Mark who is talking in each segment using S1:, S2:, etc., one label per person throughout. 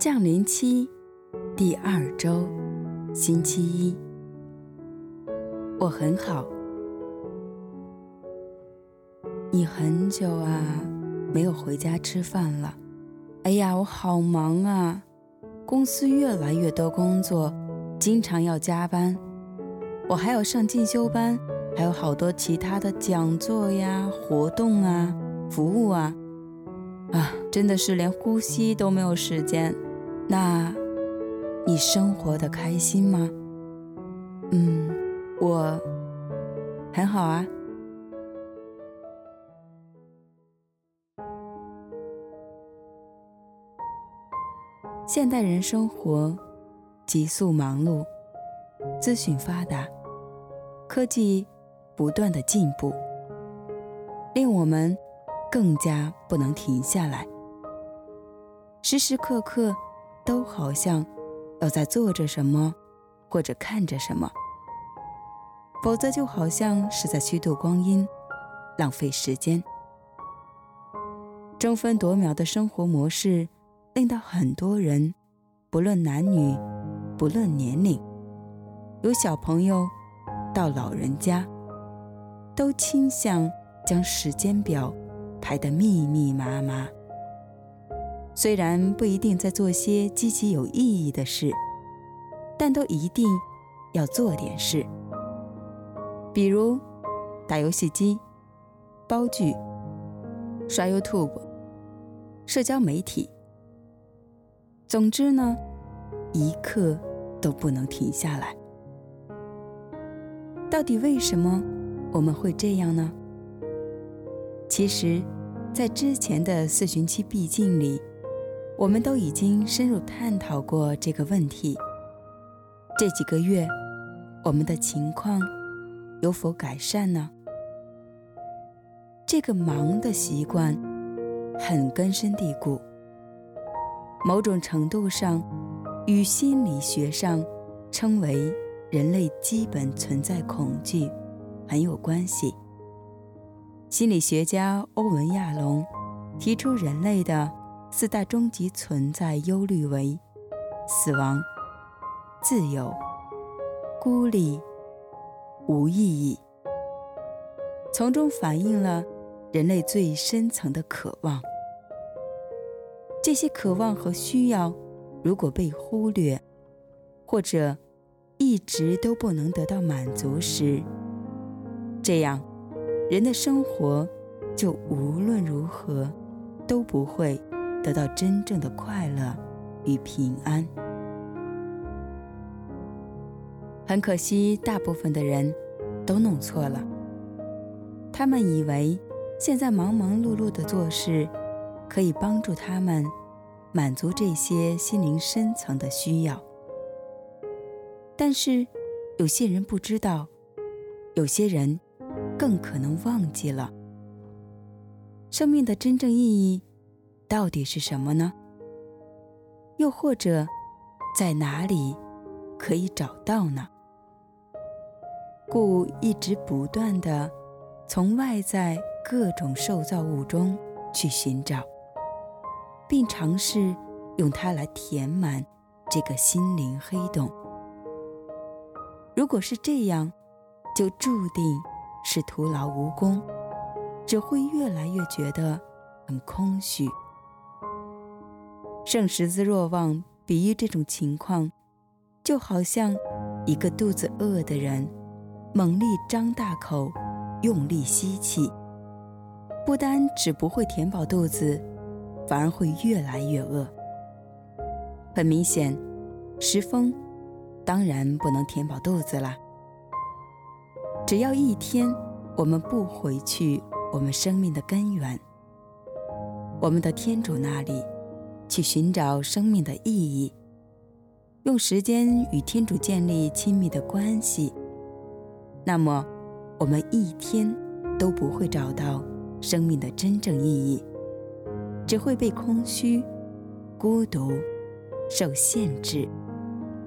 S1: 降临期第二周，星期一。我很好。你很久啊，没有回家吃饭了。哎呀，我好忙啊，公司越来越多工作，经常要加班。我还要上进修班，还有好多其他的讲座呀、活动啊、服务啊，啊，真的是连呼吸都没有时间。那，你生活的开心吗？嗯，我很好啊。现代人生活急速忙碌，资讯发达，科技不断的进步，令我们更加不能停下来，时时刻刻。都好像要在做着什么，或者看着什么，否则就好像是在虚度光阴，浪费时间。争分夺秒的生活模式，令到很多人，不论男女，不论年龄，由小朋友到老人家，都倾向将时间表排得密密麻麻。虽然不一定在做些积极有意义的事，但都一定要做点事，比如打游戏机、煲剧、刷 YouTube、社交媒体。总之呢，一刻都不能停下来。到底为什么我们会这样呢？其实，在之前的四旬期必经里。我们都已经深入探讨过这个问题。这几个月，我们的情况有否改善呢？这个忙的习惯很根深蒂固，某种程度上与心理学上称为人类基本存在恐惧很有关系。心理学家欧文·亚龙提出人类的。四大终极存在忧虑为：死亡、自由、孤立、无意义。从中反映了人类最深层的渴望。这些渴望和需要，如果被忽略，或者一直都不能得到满足时，这样人的生活就无论如何都不会。得到真正的快乐与平安。很可惜，大部分的人都弄错了。他们以为现在忙忙碌碌的做事，可以帮助他们满足这些心灵深层的需要。但是，有些人不知道，有些人更可能忘记了生命的真正意义。到底是什么呢？又或者，在哪里可以找到呢？故一直不断的从外在各种受造物中去寻找，并尝试用它来填满这个心灵黑洞。如果是这样，就注定是徒劳无功，只会越来越觉得很空虚。圣十字若望比喻这种情况，就好像一个肚子饿的人，猛力张大口，用力吸气，不单只不会填饱肚子，反而会越来越饿。很明显，石峰当然不能填饱肚子了。只要一天我们不回去我们生命的根源，我们的天主那里。去寻找生命的意义，用时间与天主建立亲密的关系，那么我们一天都不会找到生命的真正意义，只会被空虚、孤独、受限制、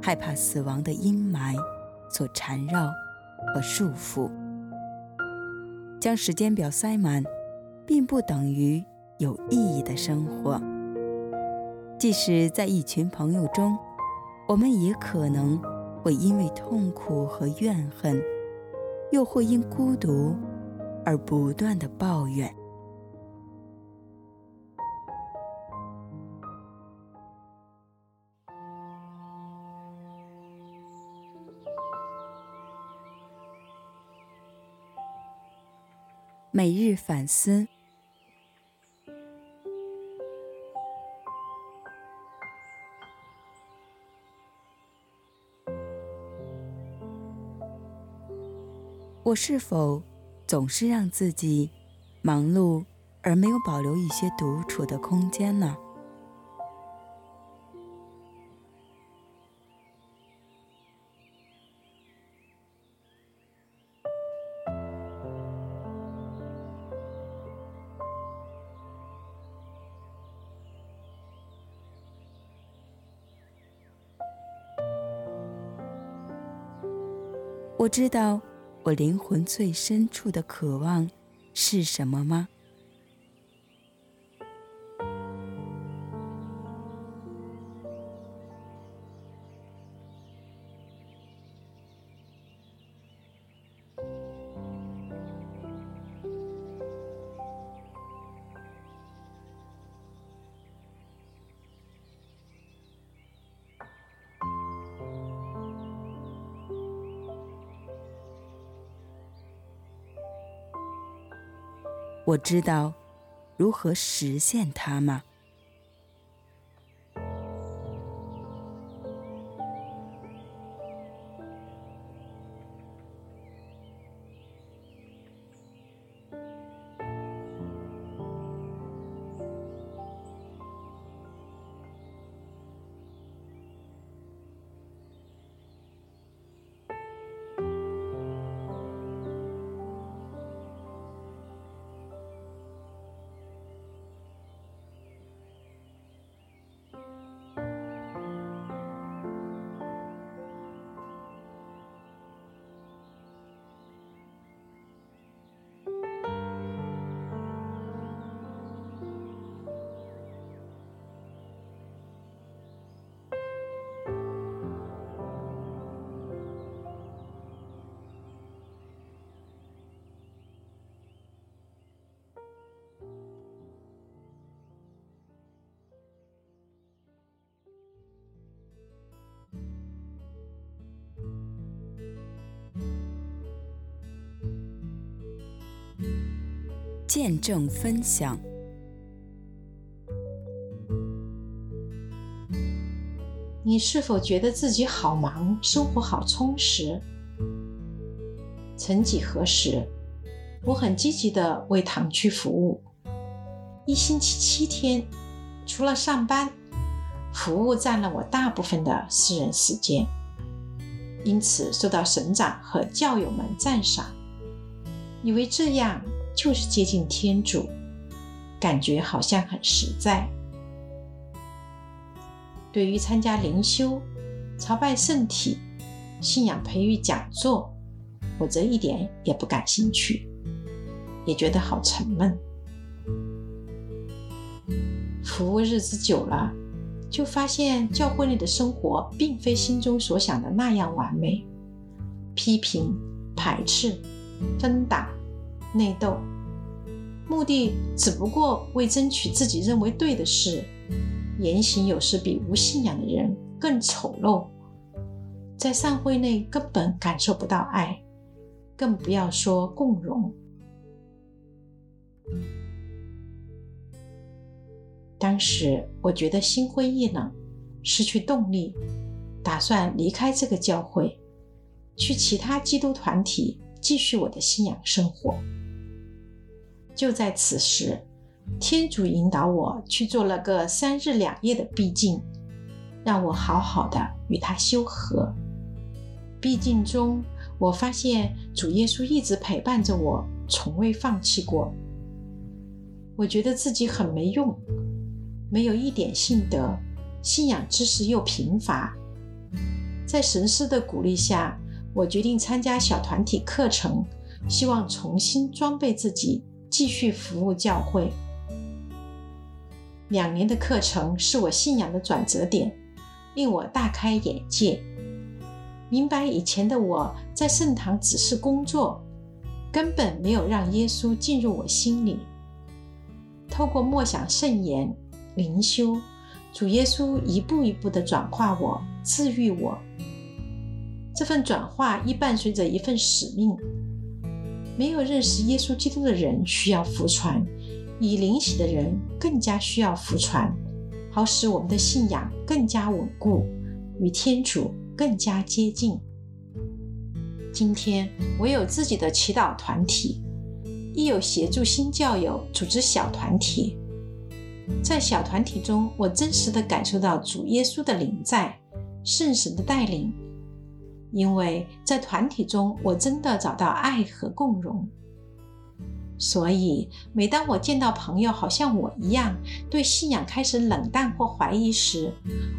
S1: 害怕死亡的阴霾所缠绕和束缚。将时间表塞满，并不等于有意义的生活。即使在一群朋友中，我们也可能会因为痛苦和怨恨，又会因孤独而不断的抱怨。每日反思。我是否总是让自己忙碌，而没有保留一些独处的空间呢？我知道。我灵魂最深处的渴望是什么吗？我知道如何实现它吗？见证分享。
S2: 你是否觉得自己好忙，生活好充实？曾几何时，我很积极的为堂区服务，一星期七天，除了上班，服务占了我大部分的私人时间，因此受到省长和教友们赞赏，以为这样。就是接近天主，感觉好像很实在。对于参加灵修、朝拜圣体、信仰培育讲座，我则一点也不感兴趣，也觉得好沉闷。服务日子久了，就发现教会内的生活并非心中所想的那样完美，批评、排斥、分党。内斗，目的只不过为争取自己认为对的事，言行有时比无信仰的人更丑陋，在善会内根本感受不到爱，更不要说共荣。当时我觉得心灰意冷，失去动力，打算离开这个教会，去其他基督团体继续我的信仰生活。就在此时，天主引导我去做了个三日两夜的闭境，让我好好的与他修和。闭境中，我发现主耶稣一直陪伴着我，从未放弃过。我觉得自己很没用，没有一点信德，信仰知识又贫乏。在神师的鼓励下，我决定参加小团体课程，希望重新装备自己。继续服务教会。两年的课程是我信仰的转折点，令我大开眼界，明白以前的我在圣堂只是工作，根本没有让耶稣进入我心里。透过默想圣言、灵修，主耶稣一步一步的转化我、治愈我。这份转化亦伴随着一份使命。没有认识耶稣基督的人需要服传。以灵洗的人更加需要服传，好使我们的信仰更加稳固，与天主更加接近。今天我有自己的祈祷团体，亦有协助新教友组织小团体。在小团体中，我真实的感受到主耶稣的灵在，圣神的带领。因为在团体中，我真的找到爱和共融。所以，每当我见到朋友好像我一样对信仰开始冷淡或怀疑时，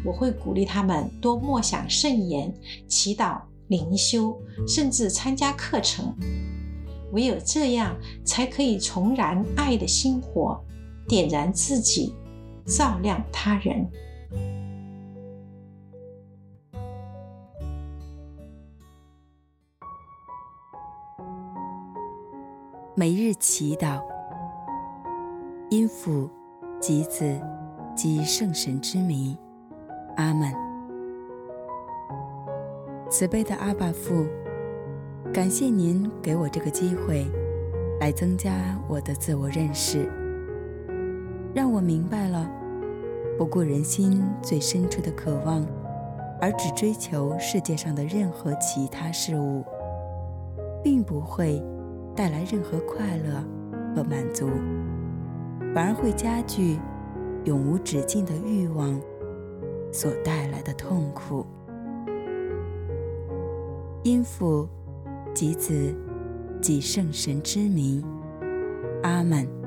S2: 我会鼓励他们多默想圣言、祈祷、灵修，甚至参加课程。唯有这样，才可以重燃爱的心火，点燃自己，照亮他人。
S1: 每日祈祷，因父及子及圣神之名，阿门。慈悲的阿爸父，感谢您给我这个机会，来增加我的自我认识，让我明白了不顾人心最深处的渴望，而只追求世界上的任何其他事物，并不会。带来任何快乐和满足，反而会加剧永无止境的欲望所带来的痛苦。因父及子及圣神之名，阿门。